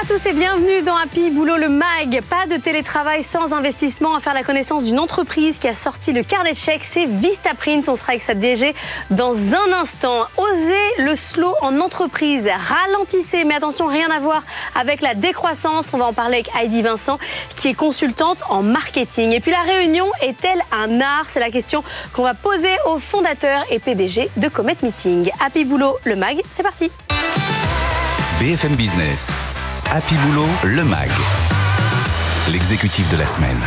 À tous et bienvenue dans Happy Boulot le MAG. Pas de télétravail sans investissement à faire la connaissance d'une entreprise qui a sorti le carnet de chèques, c'est Vistaprint. On sera avec sa DG dans un instant. Osez le slow en entreprise, ralentissez, mais attention, rien à voir avec la décroissance. On va en parler avec Heidi Vincent qui est consultante en marketing. Et puis la réunion est-elle un art? C'est la question qu'on va poser au fondateur et PDG de Comet Meeting. Happy Boulot le MAG, c'est parti. BFM Business. Happy Boulot, le MAG. L'exécutif de la semaine.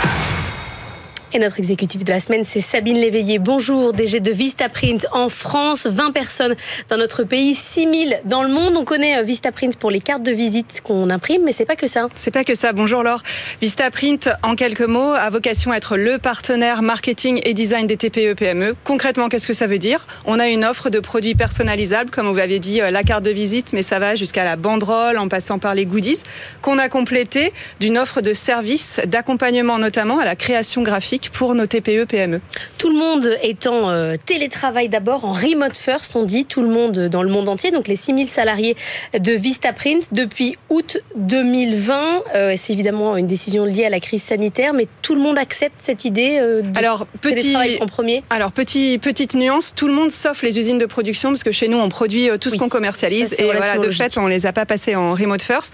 Et notre exécutif de la semaine, c'est Sabine Léveillé. Bonjour, DG de Vistaprint en France, 20 personnes dans notre pays, 6000 dans le monde. On connaît euh, Vistaprint pour les cartes de visite qu'on imprime, mais c'est pas que ça. C'est pas que ça. Bonjour Laure. Vistaprint, en quelques mots, a vocation à être le partenaire marketing et design des TPE PME. Concrètement, qu'est-ce que ça veut dire? On a une offre de produits personnalisables, comme vous l'avez dit, euh, la carte de visite, mais ça va jusqu'à la banderole, en passant par les goodies, qu'on a complété d'une offre de services, d'accompagnement notamment à la création graphique pour nos TPE, PME. Tout le monde étant euh, télétravail d'abord, en remote first, on dit, tout le monde dans le monde entier, donc les 6000 salariés de Vistaprint depuis août 2020. Euh, c'est évidemment une décision liée à la crise sanitaire, mais tout le monde accepte cette idée euh, de alors, petit, télétravail en premier? Alors, petit, petite nuance, tout le monde sauf les usines de production, parce que chez nous, on produit tout ce Oui, qu'on commercialise, ça, et voilà, de fait, on les a pas passés en remote first.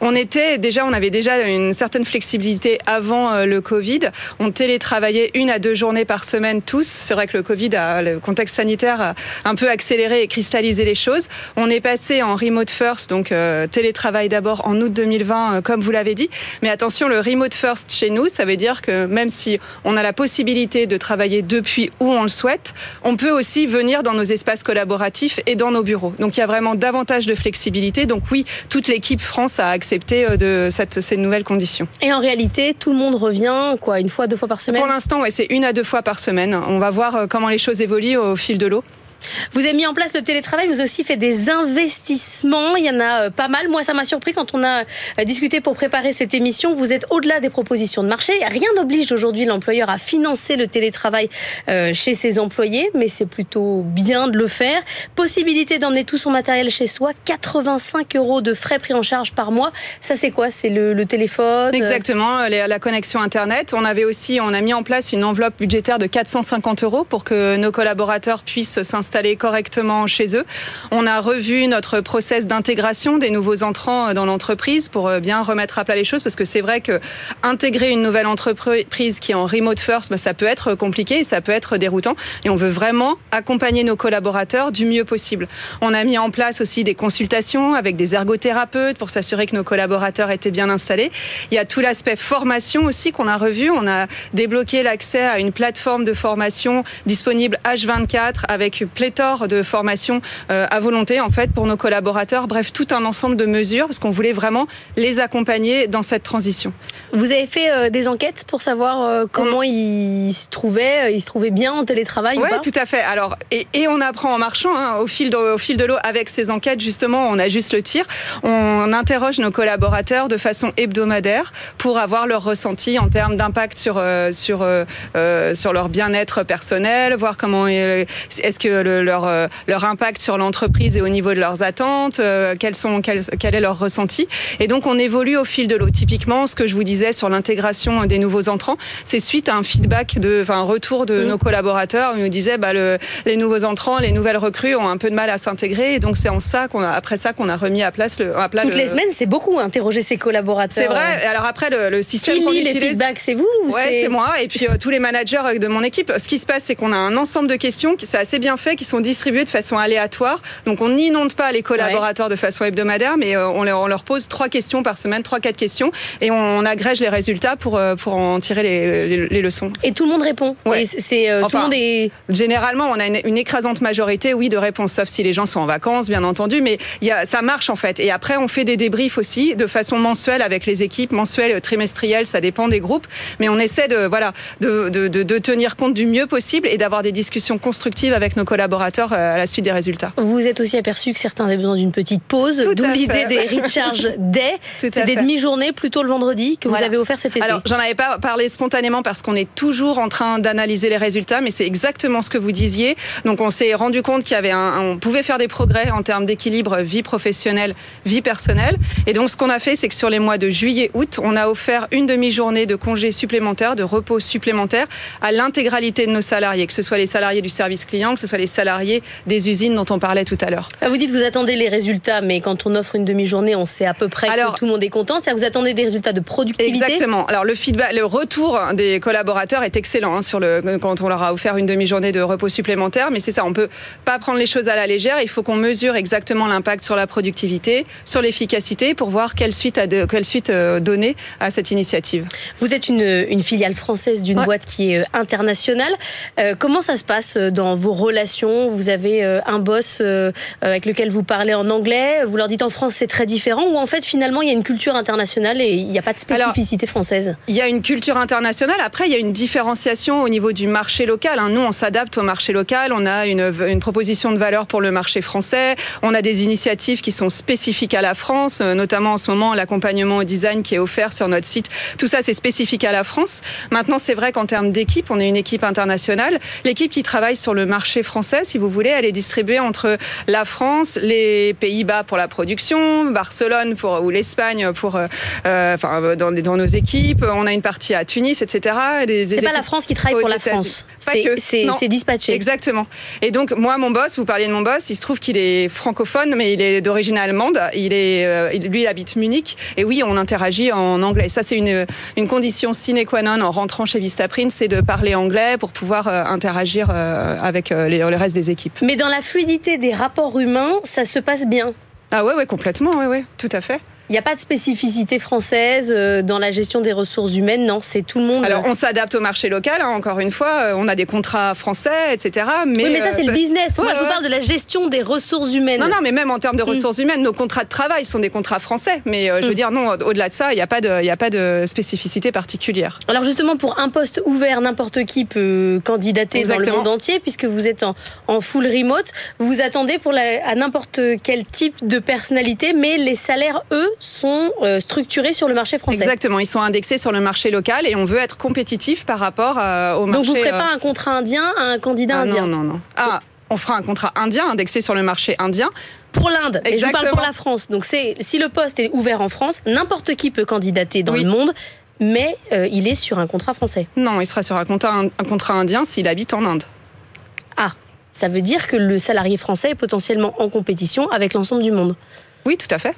On était déjà, on avait déjà une certaine flexibilité avant euh, le Covid. On télétravaillait une à deux journées par semaine tous. C'est vrai que le Covid, le contexte sanitaire a un peu accéléré et cristallisé les choses. On est passé en remote first, donc euh, télétravail d'abord en août 2020, euh, comme vous l'avez dit. Mais attention, le remote first chez nous, ça veut dire que même si on a la possibilité de travailler depuis où on le souhaite, on peut aussi venir dans nos espaces collaboratifs et dans nos bureaux. Donc il y a vraiment davantage de flexibilité. Donc oui, toute l'équipe France a accepté euh, de ces nouvelles conditions. Et en réalité, tout le monde revient, quoi, une fois, deux fois par semaine Pour l'instant, ouais, c'est une à deux fois par semaine. On va voir euh, comment les choses évoluent au fil de l'eau. Vous avez mis en place le télétravail, mais aussi fait des investissements. Il y en a euh, pas mal. Moi, ça m'a surpris quand on a euh, discuté pour préparer cette émission. Vous êtes au-delà des propositions de marché. Rien n'oblige aujourd'hui l'employeur à financer le télétravail euh, chez ses employés, mais c'est plutôt bien de le faire. Possibilité d'emmener tout son matériel chez soi. 85 euros de frais pris en charge par mois. Ça, c'est quoi? C'est le, le téléphone? Exactement, la connexion Internet. On avait aussi, on a mis en place une enveloppe budgétaire de 450 euros pour que nos collaborateurs puissent s'installer correctement chez eux. On a revu notre process d'intégration des nouveaux entrants dans l'entreprise pour euh, bien remettre à plat les choses parce que c'est vrai que intégrer une nouvelle entreprise qui est en remote first, bah, ça peut être compliqué et ça peut être déroutant. Et on veut vraiment accompagner nos collaborateurs du mieux possible. On a mis en place aussi des consultations avec des ergothérapeutes pour s'assurer que nos collaborateurs étaient bien installés. Il y a tout l'aspect formation aussi qu'on a revu. On a débloqué l'accès à une plateforme de formation disponible H24 avec pléthore de formations euh, à volonté en fait pour nos collaborateurs. Bref, tout un ensemble de mesures parce qu'on voulait vraiment les accompagner dans cette transition. Vous avez fait euh, des enquêtes pour savoir euh, comment ils se trouvaient, ils se trouvaient bien en télétravail ou Ouais, pas? tout à fait. Alors, et, et on apprend en marchant, hein, au fil de, au fil de l'eau, avec ces enquêtes, justement, on ajuste le tir. On interroge nos collaborateurs de façon hebdomadaire pour avoir leur ressenti en termes d'impact sur, sur, euh, sur leur bien-être personnel, voir comment est- est-ce que le- leur, euh, leur impact sur l'entreprise est au niveau de leurs attentes, euh, quels sont, quel, quel est leur ressenti. Et donc, on évolue au fil de l'eau. Typiquement, ce que je vous disais sur l'intégration des nouveaux entrants, c'est suite à un feedback, de, enfin, un retour de Mhm. nos collaborateurs. Ils nous disaient, bah, le, les nouveaux entrants, les nouvelles recrues ont un peu de mal à s'intégrer. Et donc, c'est en ça qu'on a, après ça qu'on a remis à place le, à plat Toutes le- les semaines, c'est beaucoup interroger ses collaborateurs. C'est vrai. Alors après, le, le système qu'on lit les utilise. feedbacks C'est vous ou Ouais, c'est moi. Et puis euh, tous les managers de mon équipe. Ce qui se passe, c'est qu'on a un ensemble de questions qui c'est assez bien fait, qui sont distribuées de façon aléatoire. Donc on n'inonde pas les collaborateurs de façon hebdomadaire, mais euh, on, leur, on leur pose trois questions par semaine, trois quatre questions, et on, on agrège les résultats pour euh, pour en tirer les, les, les leçons. Et tout le monde répond. Ouais. C'est euh, tout Enfin, le monde est. Généralement, on a une, une écrasante majorité, oui, de réponses, sauf si les gens sont en vacances, bien entendu, mais il y a, ça marche en fait. Et après, on fait des débriefs aussi de façon mensuelle avec les équipes, mensuelle, trimestrielle, ça dépend des groupes, mais on essaie de voilà de, de, de, de tenir compte du mieux possible et d'avoir des discussions constructives avec nos collaborateurs collaborateurs à la suite des résultats. Vous êtes aussi aperçu que certains avaient besoin d'une petite pause, d'où l'idée des Recharge Day. C'est des demi-journées plutôt le vendredi que vous avez offert cet été. Alors, j'en avais pas parlé spontanément parce qu'on est toujours en train d'analyser les résultats, mais c'est exactement ce que vous disiez. Donc, on s'est rendu compte qu'il y avait un, on pouvait faire des progrès en termes d'équilibre vie professionnelle, vie personnelle. Et donc, ce qu'on a fait, c'est que sur les mois de juillet, août, on a offert une demi-journée de congés supplémentaires, de repos supplémentaires à l'intégralité de nos salariés, que ce soit les salariés du service client, que ce soit les salariés des usines dont on parlait tout à l'heure. Ah, vous dites vous attendez les résultats, mais quand on offre une demi-journée, on sait à peu près que tout le monde est content. C'est-à-dire que vous attendez des résultats de productivité Exactement. Alors le feedback, le retour des collaborateurs est excellent hein, sur le, quand on leur a offert une demi-journée de repos supplémentaire. Mais c'est ça, on peut pas prendre les choses à la légère. Il faut qu'on mesure exactement l'impact sur la productivité, sur l'efficacité, pour voir quelle suite, à quelle suite euh, donner à cette initiative. Vous êtes une, une filiale française d'une boîte qui est euh, internationale. Euh, comment ça se passe dans vos relations Vous avez un boss avec lequel vous parlez en anglais. Vous leur dites en France c'est très différent ou en fait finalement il y a une culture internationale et il n'y a pas de spécificité française? Il y a une culture internationale. Après il y a une différenciation au niveau du marché local. Hein. Nous on s'adapte au marché local. On a une, une proposition de valeur pour le marché français. On a des initiatives qui sont spécifiques à la France, euh, notamment en ce moment l'accompagnement au design qui est offert sur notre site. Tout ça c'est spécifique à la France. Maintenant c'est vrai qu'en termes d'équipe, on est une équipe internationale. L'équipe qui travaille sur le marché français, si vous voulez, elle est distribuée entre la France, les Pays-Bas pour la production, Barcelone pour ou l'Espagne pour, euh, euh, enfin dans, dans, nos équipes. On a une partie à Tunis, etc. C'est pas la France qui travaille pour la France. C'est dispatché. Exactement. Et donc moi, mon boss, vous parliez de mon boss, il se trouve qu'il est francophone, mais il est d'origine allemande. Il est, euh, lui, il habite Munich. Et oui, on interagit en anglais. Ça, c'est une, une condition sine qua non en rentrant chez Vistaprint, c'est de parler anglais pour pouvoir interagir avec les, le reste des équipes. Mais dans la fluidité des rapports humains, ça se passe bien. Ah ouais, ouais, complètement, ouais, ouais, tout à fait. Il n'y a pas de spécificité française euh, dans la gestion des ressources humaines, non, c'est tout le monde. Alors on s'adapte au marché local, hein, encore une fois, euh, on a des contrats français, etc. Mais, oui, mais ça c'est le euh, business. Moi je vous parle de la gestion des ressources humaines. Non, non, mais même en termes de mm. ressources humaines, nos contrats de travail sont des contrats français. Mais je veux mm. dire, non, au-delà de ça, il n'y a, pas de, a pas de spécificité particulière. Alors justement, pour un poste ouvert, n'importe qui peut candidater dans le monde entier, puisque vous êtes en, en full remote. Vous vous attendez pour la, à n'importe quel type de personnalité, mais les salaires, eux, sont euh, structurés sur le marché français. Exactement, ils sont indexés sur le marché local et on veut être compétitif par rapport euh, au marché. Donc vous ne ferez pas euh, un contrat indien à un candidat ah, indien Non, non, non. Ah, on fera un contrat indien indexé sur le marché indien pour l'Inde. Et je vous parle pour la France. Donc c'est si le poste est ouvert en France, n'importe qui peut candidater dans le monde. Mais il est sur un contrat français. Non, il sera sur un contrat, un contrat indien s'il habite en Inde. Ah, ça veut dire que le salarié français est potentiellement en compétition avec l'ensemble du monde. Oui, tout à fait.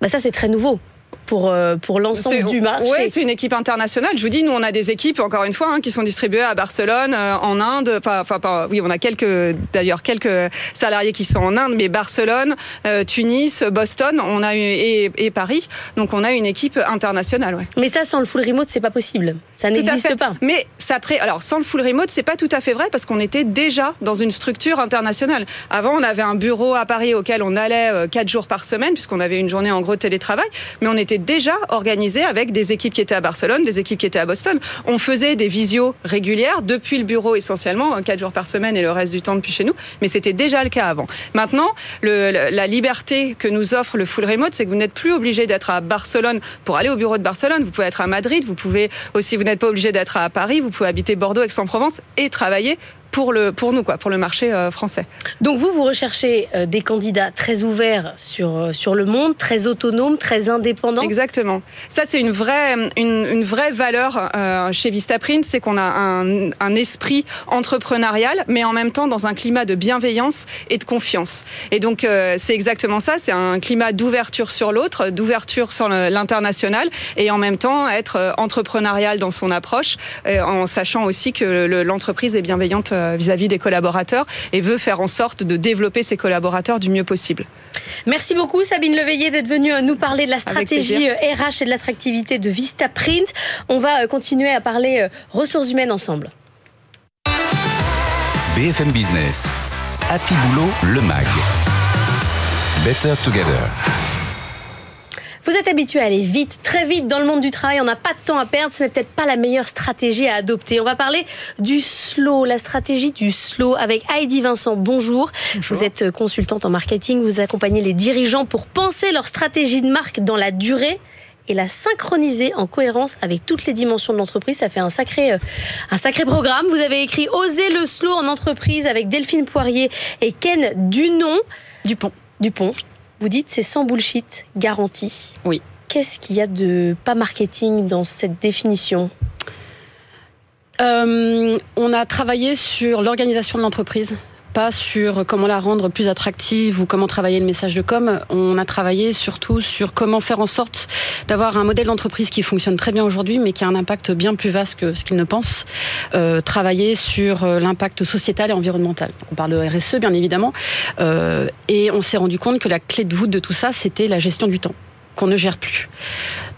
Bah ça, c'est très nouveau pour, euh, pour l'ensemble du marché. Oui, c'est une équipe internationale. Je vous dis, nous, on a des équipes, encore une fois, hein, qui sont distribuées à Barcelone, euh, en Inde. Enfin, enfin, oui, on a quelques, d'ailleurs, quelques salariés qui sont en Inde, mais Barcelone, euh, Tunis, Boston, on a eu, et, et, Paris. Donc, on a une équipe internationale. Ouais. Mais ça, sans le full remote, c'est pas possible. Ça n'existe pas. Mais ça, alors, sans le full remote, c'est pas tout à fait vrai parce qu'on était déjà dans une structure internationale. Avant, on avait un bureau à Paris auquel on allait quatre jours par semaine, puisqu'on avait une journée en gros télétravail, mais on était déjà organisé avec des équipes qui étaient à Barcelone, des équipes qui étaient à Boston. On faisait des visios régulières depuis le bureau essentiellement, hein, quatre jours par semaine et le reste du temps depuis chez nous, mais c'était déjà le cas avant. Maintenant, la liberté que nous offre le full remote, c'est que vous n'êtes plus obligé d'être à Barcelone pour aller au bureau de Barcelone. Vous pouvez être à Madrid, vous pouvez aussi, vous n'êtes pas obligé d'être à Paris, vous pouvez habiter Bordeaux, Aix-en-Provence et travailler pour, le, pour nous, quoi, pour le marché euh, français. Donc vous, vous recherchez euh, des candidats très ouverts sur, euh, sur le monde, très autonomes, très indépendants Exactement. Ça, c'est une vraie, une, une vraie valeur chez Vistaprint, c'est qu'on a un, un, esprit entrepreneurial, mais en même temps dans un climat de bienveillance et de confiance. Et donc, c'est exactement ça, c'est un climat d'ouverture sur l'autre, d'ouverture sur l'international, et en même temps être entrepreneurial dans son approche, en sachant aussi que l'entreprise est bienveillante euh, vis-à-vis des collaborateurs et veut faire en sorte de développer ses collaborateurs du mieux possible. Merci beaucoup Sabine Leveillé d'être venue euh, nous parler de la stratégie RH euh, et de l'attractivité de Vistaprint. On va continuer à parler ressources humaines ensemble. BFM Business, Happy Boulot, le MAG. Better Together. Vous êtes habitué à aller vite, très vite dans le monde du travail, on n'a pas de temps à perdre, ce n'est peut-être pas la meilleure stratégie à adopter. On va parler du slow, la stratégie du slow avec Heidi Vincent. Bonjour. Vous êtes consultante en marketing, vous accompagnez les dirigeants pour penser leur stratégie de marque dans la durée et la synchroniser en cohérence avec toutes les dimensions de l'entreprise. Ça fait un sacré, euh, un sacré programme. Vous avez écrit Oser le slow en entreprise avec Delphine Poirier et Ken Dunon. Dupont. Dupont. Vous dites c'est sans bullshit, garantie. Oui. Qu'est-ce qu'il y a de pas marketing dans cette définition? Euh, On a travaillé sur l'organisation de l'entreprise pas sur comment la rendre plus attractive ou comment travailler le message de com. On a travaillé surtout sur comment faire en sorte d'avoir un modèle d'entreprise qui fonctionne très bien aujourd'hui, mais qui a un impact bien plus vaste que ce qu'il ne pense. Euh, travailler sur euh, l'impact sociétal et environnemental. on parle de RSE, bien évidemment. Euh, et on s'est rendu compte que la clé de voûte de tout ça, c'était la gestion du temps qu'on ne gère plus.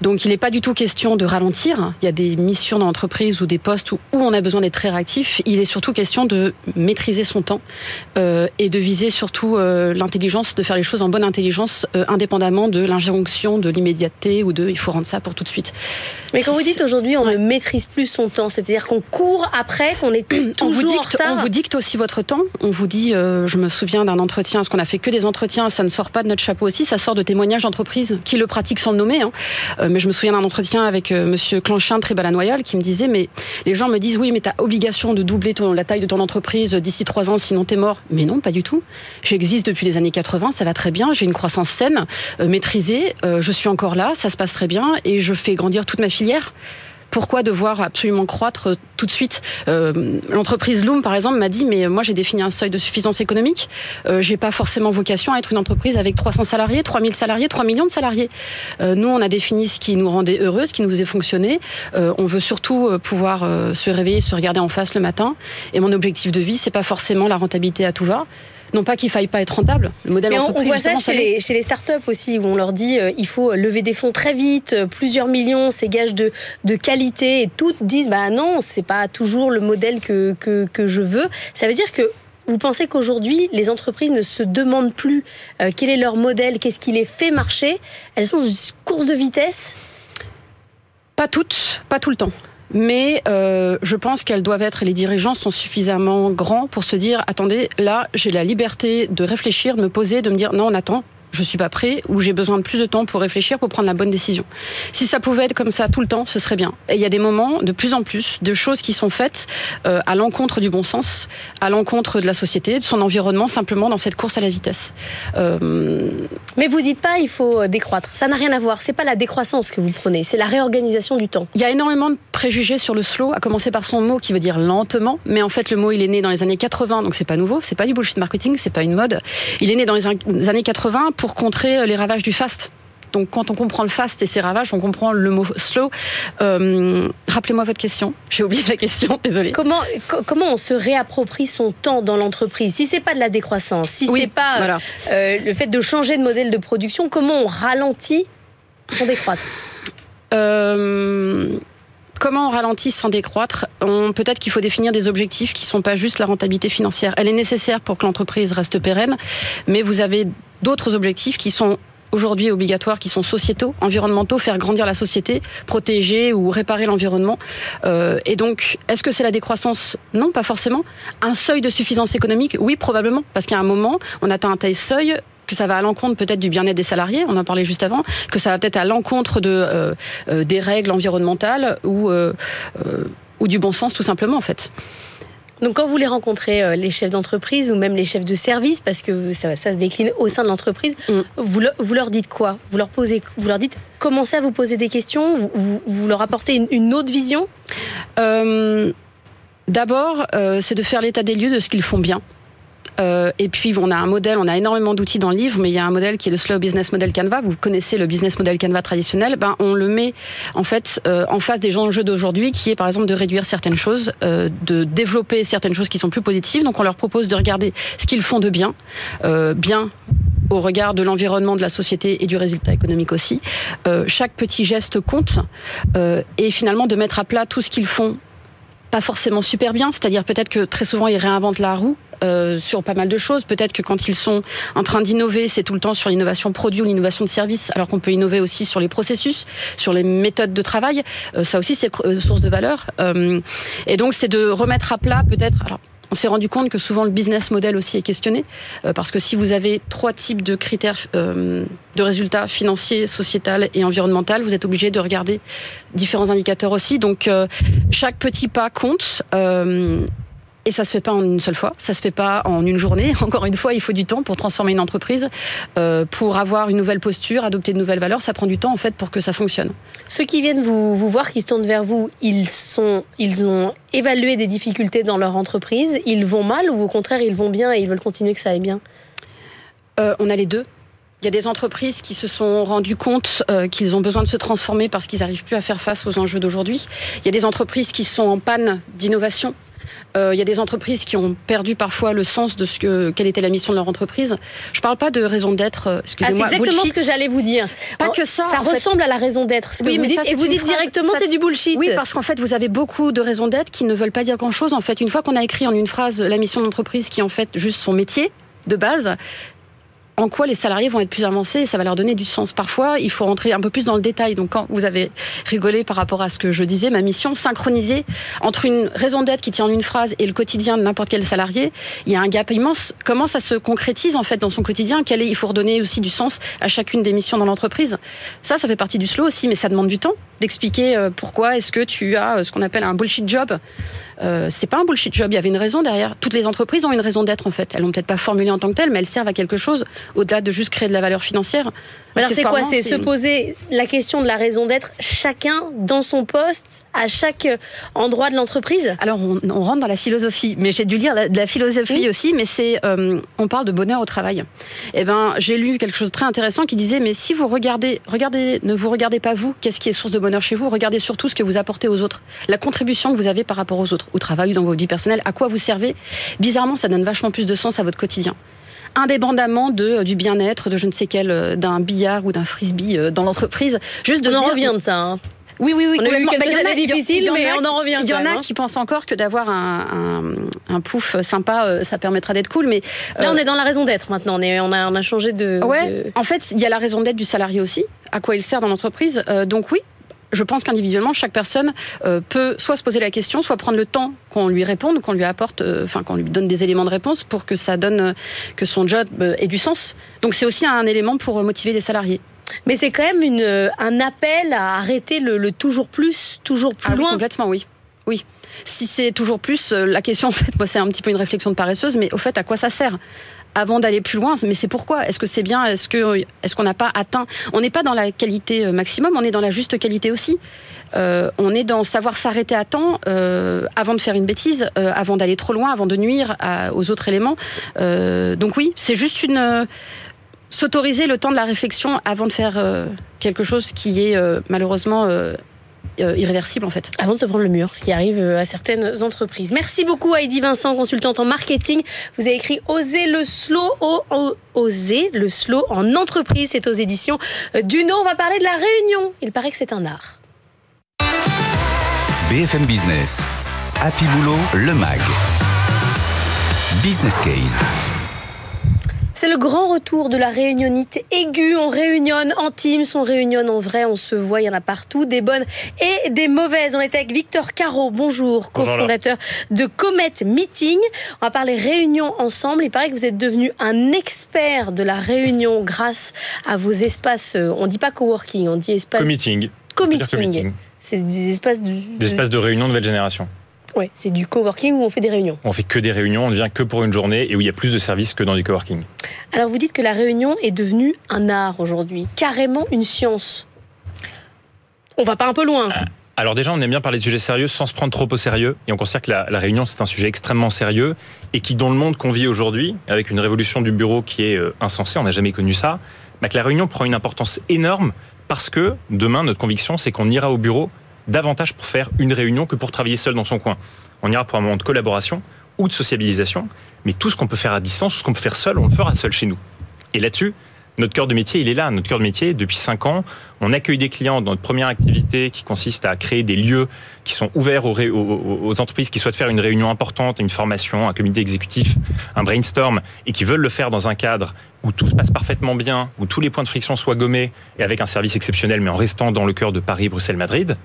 Donc il n'est pas du tout question de ralentir. Il y a des missions dans l'entreprise ou des postes où, on a besoin d'être très réactif. Il est surtout question de maîtriser son temps euh, et de viser surtout euh, l'intelligence, de faire les choses en bonne intelligence, euh, indépendamment de l'injonction, de l'immédiateté ou de il faut rendre ça pour tout de suite. Mais quand vous dites aujourd'hui on ne maîtrise plus son temps, c'est-à-dire qu'on court après, qu'on est toujours on vous dicte, en retard. On vous dicte aussi votre temps. On vous dit, je me souviens d'un entretien, ce qu'on a fait que des entretiens, ça ne sort pas de notre chapeau aussi, ça sort de témoignages d'entreprise qui le pratiquent sans le nommer. Hein mais je me souviens d'un entretien avec euh, Monsieur Clanchin, très balanoyal, qui me disait mais les gens me disent oui, mais tu as obligation de doubler ton, la taille de ton entreprise d'ici trois ans, sinon t'es mort. Mais non, pas du tout. J'existe depuis les années 80, ça va très bien, j'ai une croissance saine, euh, maîtrisée, euh, je suis encore là, ça se passe très bien et je fais grandir toute ma filière. Pourquoi devoir absolument croître tout de suite euh, L'entreprise Loom, par exemple, m'a dit mais moi j'ai défini un seuil de suffisance économique. Euh, j'ai pas forcément vocation à être une entreprise avec 300 salariés, 3000 salariés, 3 millions de salariés. Euh, nous, on a défini ce qui nous rendait heureux, ce qui nous faisait fonctionner. Euh, on veut surtout euh, pouvoir se réveiller, se regarder en face le matin. Et mon objectif de vie, c'est pas forcément la rentabilité à tout va non pas qu'il faille pas être rentable. Le modèle Mais on, on voit ça chez les, chez les, startups aussi, où on leur dit euh, il faut lever des fonds très vite, euh, plusieurs millions, c'est gage de, de qualité, et toutes disent bah non, c'est pas toujours le modèle que, que, que je veux. Ça veut dire que vous pensez qu'aujourd'hui, les entreprises ne se demandent plus euh, quel est leur modèle, qu'est-ce qui les fait marcher Elles sont dans une course de vitesse Pas toutes, pas tout le temps mais euh, je pense qu'elles doivent être, les dirigeants sont suffisamment grands pour se dire, attendez, là, j'ai la liberté de réfléchir, de me poser, de me dire, non, on attend, je suis pas prêt ou j'ai besoin de plus de temps pour réfléchir pour prendre la bonne décision. Si ça pouvait être comme ça tout le temps, ce serait bien. Et il y a des moments de plus en plus de choses qui sont faites euh, à l'encontre du bon sens, à l'encontre de la société, de son environnement, simplement dans cette course à la vitesse. Euh... Mais vous dites pas il faut euh, décroître. Ça n'a rien à voir. C'est pas la décroissance que vous prenez, c'est la réorganisation du temps. Il y a énormément de préjugés sur le slow, à commencer par son mot qui veut dire lentement. Mais en fait, le mot il est né dans les années 80, donc c'est pas nouveau. C'est pas du bullshit marketing, c'est pas une mode. Il est né dans les années 80 pour contrer euh, les ravages du fast. Donc quand on comprend le fast et ses ravages, on comprend le mot slow. Euh, rappelez-moi votre question. J'ai oublié la question, désolée. Comment, comment on se réapproprie son temps dans l'entreprise? Si c'est pas de la décroissance, si c'est pas euh, le fait de changer de modèle de production, comment on ralentit son décroître Comment on ralentit sans décroître Peut-être qu'il faut définir des objectifs qui ne sont pas juste la rentabilité financière. Elle est nécessaire pour que l'entreprise reste pérenne, mais vous avez d'autres objectifs qui sont aujourd'hui obligatoires, qui sont sociétaux, environnementaux, faire grandir la société, protéger ou réparer l'environnement. Euh, et donc, est-ce que c'est la décroissance Non, pas forcément. Un seuil de suffisance économique Oui, probablement, parce qu'à un moment, on atteint un tel seuil que ça va à l'encontre peut-être du bien-être des salariés, on en parlait juste avant, que ça va peut-être à l'encontre de euh, euh, des règles environnementales ou euh, ou du bon sens tout simplement en fait. Donc quand vous les rencontrez, les chefs d'entreprise ou même les chefs de service, parce que ça, ça se décline au sein de l'entreprise, mm. vous, vous, leur dites quoi? Vous leur posez, vous leur dites commencez à vous poser des questions, vous, vous, leur apportez une, une autre vision? D'abord, c'est de faire l'état des lieux de ce qu'ils font bien. Euh, et puis, on a un modèle, on a énormément d'outils dans le livre, mais il y a un modèle qui est le Slow Business Model Canva. Vous connaissez le Business Model Canva traditionnel. Ben, on le met en fait euh, en face des enjeux d'aujourd'hui, qui est par exemple de réduire certaines choses, euh, de développer certaines choses qui sont plus positives. Donc, on leur propose de regarder ce qu'ils font de bien, bien au regard de l'environnement, de la société et du résultat économique aussi. chaque petit geste compte et finalement de mettre à plat tout ce qu'ils font pas forcément super bien, c'est-à-dire peut-être que très souvent ils réinventent la roue euh, sur pas mal de choses. Peut-être que quand ils sont en train d'innover, c'est tout le temps sur l'innovation produit ou l'innovation de service, alors qu'on peut innover aussi sur les processus, sur les méthodes de travail. Euh, ça aussi, c'est euh, source de valeur. Et donc, c'est de remettre à plat peut-être. Alors, on s'est rendu compte que souvent le business model aussi est questionné, parce que si vous avez trois types de critères de résultats financiers, sociétal et environnemental, vous êtes obligé de regarder différents indicateurs aussi. Donc chaque petit pas compte. Et ça se fait pas en une seule fois, ça se fait pas en une journée. Encore une fois, il faut du temps pour transformer une entreprise, euh, pour avoir une nouvelle posture, adopter de nouvelles valeurs. Ça prend du temps en fait pour que ça fonctionne. Ceux qui viennent vous, vous voir, qui se tournent vers vous, ils, sont, ils ont évalué des difficultés dans leur entreprise, ils vont mal ou au contraire ils vont bien et ils veulent continuer que ça aille bien? Euh, on a les deux. Il y a des entreprises qui se sont rendues compte euh, qu'ils ont besoin de se transformer parce qu'ils n'arrivent plus à faire face aux enjeux d'aujourd'hui. Il y a des entreprises qui sont en panne d'innovation. Euh, il y a des entreprises qui ont perdu parfois le sens de ce que quelle était la mission de leur entreprise. Je parle pas de raison d'être. euh, Ah, c'est Excusez-moi. exactement bullshit. ce que j'allais vous dire. Pas En- que ça, Ça fait. ressemble à la raison d'être. Oui, vous mais dites, ça, et vous dites phrase- directement c'est du bullshit. Oui, parce qu'en fait, vous avez beaucoup de raisons d'être qui ne veulent pas dire grand-chose. En fait, une fois qu'on a écrit en une phrase la mission d'entreprise qui est en fait juste son métier de base, en quoi les salariés vont être plus avancés et ça va leur donner du sens. Parfois, il faut rentrer un peu plus dans le détail. Donc, quand vous avez rigolé par rapport à ce que je disais, ma mission, synchroniser entre une raison d'être qui tient en une phrase et le quotidien de n'importe quel salarié, il y a un gap immense. Comment ça se concrétise en fait dans son quotidien? Quel est, Il faut redonner aussi du sens à chacune des missions dans l'entreprise? Ça, ça fait partie du slow aussi, mais ça demande du temps d'expliquer euh, pourquoi est-ce que tu as euh, ce qu'on appelle un bullshit job. Euh, c'est pas un bullshit job, il y avait une raison derrière. Toutes les entreprises ont une raison d'être en fait. Elles l'ont peut-être pas formulée en tant que telle, mais elles servent à quelque chose au-delà de juste créer de la valeur financière. Alors c'est quoi C'est se poser la question de la raison d'être chacun dans son poste à chaque euh, endroit de l'entreprise Alors on, on rentre dans la philosophie, mais j'ai dû lire la- de la philosophie Oui. aussi, mais c'est euh, on parle de bonheur au travail. Eh ben j'ai lu quelque chose de très intéressant qui disait mais si vous regardez, regardez, ne vous regardez pas vous, qu'est-ce qui est source de bonheur chez vous, regardez surtout ce que vous apportez aux autres, la contribution que vous avez par rapport aux autres, au travail, dans vos vies personnelles, à quoi vous servez. Bizarrement, ça donne vachement plus de sens à votre quotidien. Indépendamment de, du bien-être, de je ne sais quel, euh, d'un billard ou d'un frisbee euh, dans l'entreprise, juste de On en revient de ça. hein. oui, oui, oui. On a eu quelques Bah, années difficiles, mais on en revient Il y en a hein. qui pensent encore que d'avoir un, un, un pouf sympa, euh, ça permettra d'être cool, mais Là, euh, on est dans la raison d'être maintenant. On, est, on, a, on a changé de. ouais. de- En fait, il y a la raison d'être du salarié aussi, à quoi il sert dans l'entreprise. Euh, donc oui. Je pense qu'individuellement, chaque personne euh, peut soit se poser la question, soit prendre le temps qu'on lui réponde, qu'on lui apporte, euh, enfin qu'on lui donne des éléments de réponse pour que ça donne, que son job euh, ait du sens. Donc c'est aussi un élément pour motiver les salariés. Mais c'est quand même une, un appel à arrêter le, le toujours plus, toujours plus Ah oui, loin. complètement, oui. Oui. Si c'est toujours plus, la question, en fait, moi, c'est un petit peu une réflexion de paresseuse, mais au fait, à quoi ça sert? Avant d'aller plus loin, mais c'est pourquoi? Est-ce que c'est bien? Est-ce que est-ce qu'on n'a pas atteint? On n'est pas dans la qualité euh, maximum, on est dans la juste qualité aussi. Euh, on est dans savoir s'arrêter à temps euh, avant de faire une bêtise, avant d'aller trop loin, avant de nuire aux autres éléments. Donc oui, c'est juste une s'autoriser le temps de la réflexion avant de faire quelque chose qui est malheureusement irréversible en fait. Avant de se prendre le mur, ce qui arrive euh, à certaines entreprises. Merci beaucoup Heidi Vincent, consultante en marketing. Vous avez écrit Oser le slow, o- o- Oser le slow en entreprise. C'est aux éditions euh, Duno. On va parler de la réunion. Il paraît que c'est un art. BFM Business. Happy Boulot, le MAG. Business Case. C'est le grand retour de la réunionnite aiguë. On réunionne en Teams, on réunionne en vrai, on se voit, il y en a partout, des bonnes et des mauvaises. On est avec Victor Caro, bonjour, cofondateur de Comet Meeting. On va parler réunion ensemble. Il paraît que vous êtes devenu un expert de la réunion grâce à vos espaces, euh, on dit pas coworking, on dit espace commeeting. commeeting. C'est des espaces du, Des espaces de réunion nouvelle génération. Ouais, c'est du coworking où on fait des réunions. On fait que des réunions, on ne vient que pour une journée et où il y a plus de services que dans du coworking. Alors vous dites que la réunion est devenue un art aujourd'hui, carrément une science. On va pas un peu loin. Ah. Alors déjà, on aime bien parler de sujets sérieux sans se prendre trop au sérieux. Et on considère que la, la réunion, c'est un sujet extrêmement sérieux et qui, dans le monde qu'on vit aujourd'hui, avec une révolution du bureau qui est euh, insensée, on n'a jamais connu ça, bah, que la réunion prend une importance énorme parce que demain, notre conviction, c'est qu'on ira au bureau davantage pour faire une réunion que pour travailler seul dans son coin. On ira pour un moment de collaboration ou de sociabilisation, mais tout ce qu'on peut faire à distance, tout ce qu'on peut faire seul, on le fera seul chez nous. Et là-dessus, Notre cœur de métier, il est là. Notre cœur de métier, depuis 5 ans, on accueille des clients dans notre première activité qui consiste à créer des lieux qui sont ouverts aux, aux, entreprises qui souhaitent faire une réunion importante, une formation, un comité exécutif, un brainstorm, et qui veulent le faire dans un cadre où tout se passe parfaitement bien, où tous les points de friction soient gommés, et avec un service exceptionnel, mais en restant dans le cœur de Paris, Bruxelles, Madrid.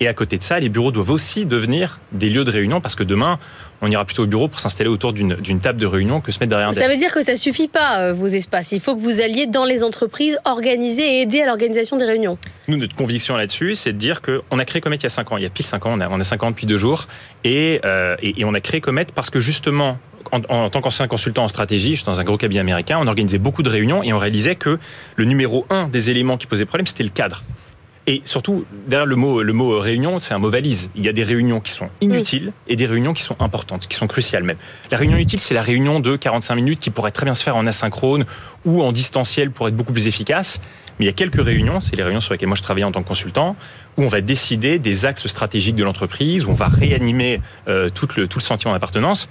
Et à côté de ça, les bureaux doivent aussi devenir des lieux de réunion parce que demain, on ira plutôt au bureau pour s'installer autour d'une table de réunion que se mettre derrière un Ça veut dire que ça suffit pas, euh, vos espaces. Il faut que vous alliez dans les entreprises organiser et aider à l'organisation des réunions. Nous, notre conviction là-dessus, c'est de dire qu'on a créé Comet il y a 5 ans. Il y a pile 5 ans, on a, on a 5 ans depuis deux jours. Et, euh, et, on a créé Comet parce que justement, en, en, tant qu'ancien consultant en stratégie, je suis dans un gros cabinet américain, on organisait beaucoup de réunions et on réalisait que le numéro un des éléments qui posait problème, c'était le cadre. Et surtout, derrière le mot, le mot réunion, c'est un mot valise. Il y a des réunions qui sont inutiles et des réunions qui sont importantes, qui sont cruciales même. La réunion utile, c'est la réunion de 45 minutes qui pourrait très bien se faire en asynchrone ou en distanciel pour être beaucoup plus efficace. Mais il y a quelques réunions, c'est les réunions sur lesquelles moi je travaillais en tant que consultant, où on va décider des axes stratégiques de l'entreprise, où on va réanimer euh, tout, le, tout le sentiment d'appartenance.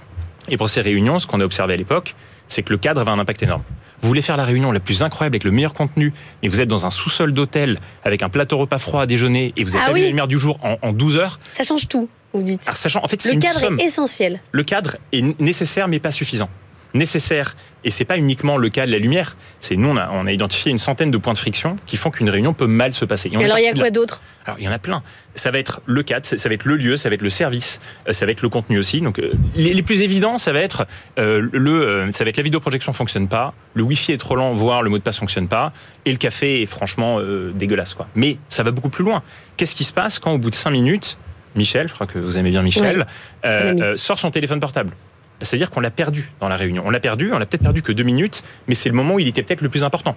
Et pour ces réunions, ce qu'on a observé à l'époque, c'est que le cadre avait un impact énorme. Vous voulez faire la réunion la plus incroyable avec le meilleur contenu, mais vous êtes dans un sous-sol d'hôtel avec un plateau repas froid à déjeuner et vous avez ah pas la lumière du jour en, 12 heures. Ça change tout, vous dites. sachant, en fait, le cadre est essentiel. Le cadre est nécessaire mais pas suffisant nécessaire. Et c'est pas uniquement le cas de la lumière. C'est nous, on a, on a, identifié une centaine de points de friction qui font qu'une réunion peut mal se passer. Et alors il y a quoi d'autre Alors il y en a plein. Ça va être le cadre, ça va être le lieu, ça va être le service, euh, ça va être le contenu aussi. Donc euh, les, plus évidents, ça va être euh, le, ça va être la vidéoprojection fonctionne pas, le wifi est trop lent, voire le mot de passe fonctionne pas, et le café est franchement dégueulasse quoi. Mais ça va beaucoup plus loin. Qu'est-ce qui se passe quand au bout de cinq minutes Michel, je crois que vous aimez bien Michel, sort son téléphone portable c'est-à-dire qu'on l'a perdu dans la réunion. On l'a perdu, on l'a peut-être perdu que deux minutes, mais c'est le moment où il était peut-être le plus important.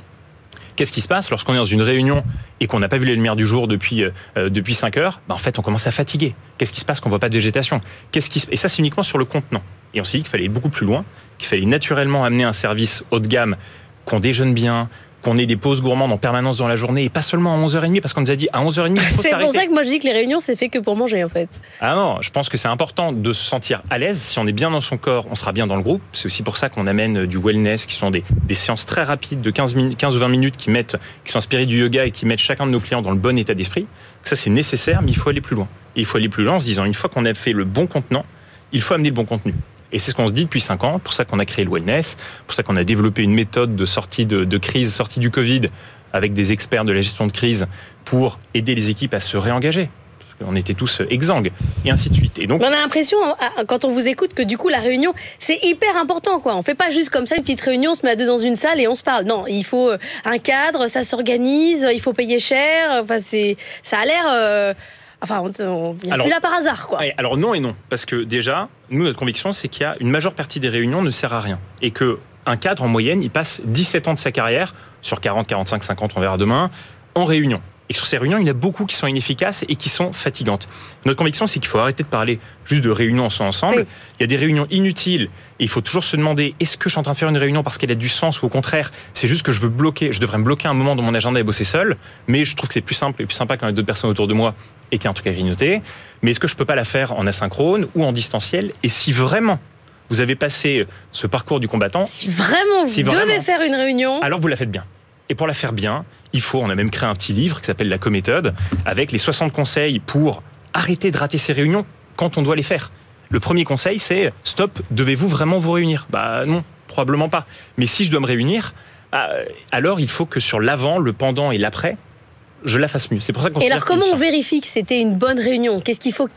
Qu'est-ce qui se passe lorsqu'on est dans une réunion et qu'on n'a pas vu les lumières du jour depuis, euh, euh, depuis 5 heures? Ben, En fait, on commence à fatiguer. Qu'est-ce qui se passe qu'on ne voit pas de végétation? Et ça, c'est uniquement sur le contenant. Et on s'est dit qu'il fallait beaucoup plus loin, qu'il fallait naturellement amener un service haut de gamme, qu'on déjeune bien, qu'on ait des pauses gourmandes en permanence dans la journée et pas seulement à 11h30 parce qu'on nous a dit à 11h30 C'est pour ça que moi je dis que les réunions c'est fait que pour manger en fait. Ah non, je pense que c'est important de se sentir à l'aise. Si on est bien dans son corps, on sera bien dans le groupe. C'est aussi pour ça qu'on amène du wellness qui sont des, séances très rapides de 15, 15 ou 20 minutes qui, mettent, qui sont inspirées du yoga et qui mettent chacun de nos clients dans le bon état d'esprit. Ça c'est nécessaire mais il faut aller plus loin. Et il faut aller plus loin en se disant une fois qu'on a fait le bon contenant, il faut amener le bon contenu. Et c'est ce qu'on se dit depuis 5 ans, pour ça qu'on a créé le wellness, pour ça qu'on a développé une méthode de sortie de, crise, sortie du Covid, avec des experts de la gestion de crise, pour aider les équipes à se réengager. On était tous exsangues, et ainsi de suite. Et donc, on a l'impression, quand on vous écoute, que du coup, la réunion, c'est hyper important. Quoi. On fait pas juste comme ça une petite réunion, on se met à deux dans une salle et on se parle. Non, il faut un cadre, ça s'organise, il faut payer cher. Enfin, ça a l'air... Euh, Enfin, on vient plus là par hasard, quoi. alors non et non, parce que déjà, nous, notre conviction, c'est qu'il y a une majeure partie des réunions ne sert à rien. Et que un cadre, en moyenne, il passe 17 ans de sa carrière, sur 40, 45, 50, on verra demain, en réunion. Et sur ces réunions, il y en a beaucoup qui sont inefficaces et qui sont fatigantes. Notre conviction, c'est qu'il faut arrêter de parler juste de réunions ensemble. Il y a des réunions inutiles et il faut toujours se demander est-ce que je suis en train de faire une réunion parce qu'elle a du sens ou au contraire, c'est juste que je veux bloquer, je devrais me bloquer un moment dans mon agenda et bosser seul. Mais je trouve que c'est plus simple et plus sympa quand il y a d'autres personnes autour de moi et qu'il y a un truc à grignoter. Mais est-ce que je peux pas la faire en asynchrone ou en distanciel Et si vraiment vous avez passé ce parcours du combattant, si vraiment vous devez faire une réunion, alors vous la faites bien. Et pour la faire bien, il faut, on a même créé un petit livre qui s'appelle La Co-méthode, avec les 60 conseils pour arrêter de rater ces réunions quand on doit les faire. Le premier conseil, c'est stop, devez-vous vraiment vous réunir? Bah non, probablement pas. Mais si je dois me réunir, bah, alors il faut que sur l'avant, le pendant et l'après, je la fasse mieux. C'est pour ça qu'on. Et alors comment on vérifie que c'était une bonne réunion? Qu'est-ce qu'il faut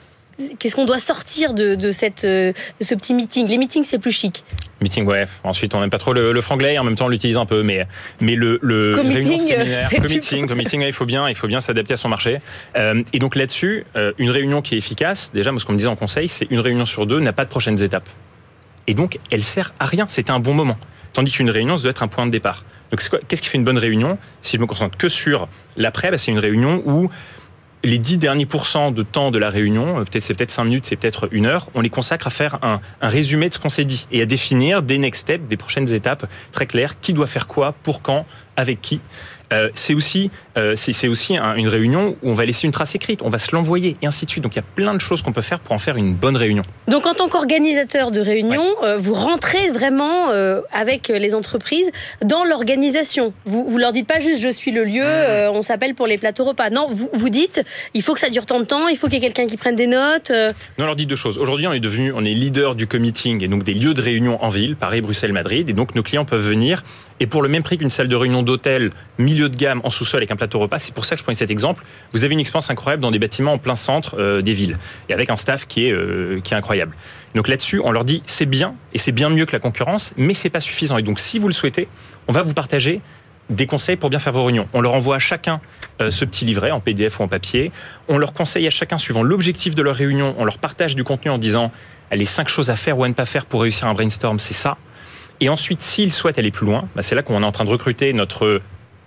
Qu'est-ce qu'on doit sortir de, cette, euh, de ce petit meeting? Les meetings, c'est plus chic. Meeting, ouais. Ensuite, on n'aime pas trop le, franglais, en même temps, on l'utilise un peu. Mais, mais le, le réunion séminaire, committing, il faut bien, il faut bien s'adapter à son marché. Euh, et donc là-dessus, euh, une réunion qui est efficace, déjà, moi, ce qu'on me disait en conseil, c'est une réunion sur deux n'a pas de prochaines étapes. Et donc, elle sert à rien. C'était un bon moment. Tandis qu'une réunion, ça doit être un point de départ. Donc, qu'est-ce qui fait une bonne réunion Si je me concentre que sur l'après, bah, c'est une réunion où les dix derniers pourcents de temps de la réunion, euh, peut-être c'est peut-être cinq minutes, c'est peut-être une heure, on les consacre à faire un, résumé de ce qu'on s'est dit et à définir des next steps, des prochaines étapes très claires, qui doit faire quoi, pour quand, avec qui. Euh, c'est aussi, euh, c'est aussi une réunion où on va laisser une trace écrite, on va se l'envoyer et ainsi de suite. Donc il y a plein de choses qu'on peut faire pour en faire une bonne réunion. Donc en tant qu'organisateur de réunion, euh, vous rentrez vraiment avec les entreprises dans l'organisation. Vous, vous leur dites pas juste je suis le lieu, on s'appelle pour les plateaux repas. Non, vous, vous dites il faut que ça dure tant de temps, il faut qu'il y ait quelqu'un qui prenne des notes. Non, on leur dit deux choses. Aujourd'hui, on est devenu, on est leader du committing et donc des lieux de réunion en ville, Paris, Bruxelles, Madrid, et donc nos clients peuvent venir et pour le même prix qu'une salle de réunion d'hôtel milieu de gamme en sous-sol avec un plateau repas, c'est pour ça que je prenais cet exemple. Vous avez une expérience incroyable dans des bâtiments en plein centre euh, des villes et avec un staff qui est, euh, qui est incroyable. Donc là-dessus, on leur dit c'est bien et c'est bien mieux que la concurrence, mais c'est pas suffisant. Et donc si vous le souhaitez, on va vous partager des conseils pour bien faire vos réunions. On leur envoie à chacun euh, ce petit livret en PDF ou en papier. On leur conseille à chacun suivant l'objectif de leur réunion. On leur partage du contenu en disant les cinq choses à faire ou à ne pas faire pour réussir un brainstorm, c'est ça. Et ensuite, s'ils souhaitent aller plus loin, bah, c'est là qu'on est en train de recruter notre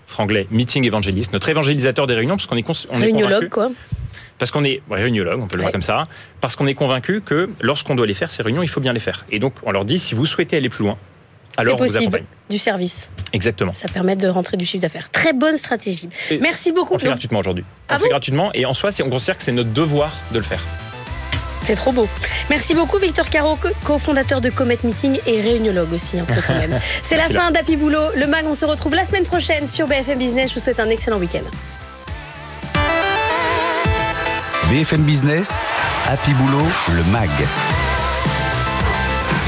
franglais meeting évangéliste, notre évangélisateur des réunions, parce qu'on est, on est quoi. Parce qu'on est réuniologue, on peut le voir comme ça, parce qu'on est convaincu que lorsqu'on doit les faire, ces réunions, il faut bien les faire. Et donc, on leur dit, si vous souhaitez aller plus loin, alors possible, vous accompagne. Du service. Exactement. Ça permet de rentrer du chiffre d'affaires. Très bonne stratégie. Merci beaucoup. On fait gratuitement aujourd'hui. on ah fait gratuitement et en soi, on considère que c'est notre devoir de le faire. C'est trop beau. Merci beaucoup Victor Caro, cofondateur de Comet Meeting et réuniologue aussi un peu quand même. C'est la fin d'Happy Boulot. Le MAG, on se retrouve la semaine prochaine sur BFM Business. Je vous souhaite un excellent week-end. BFM Business, Happy Boulot, le MAG.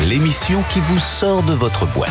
L'émission qui vous sort de votre boîte.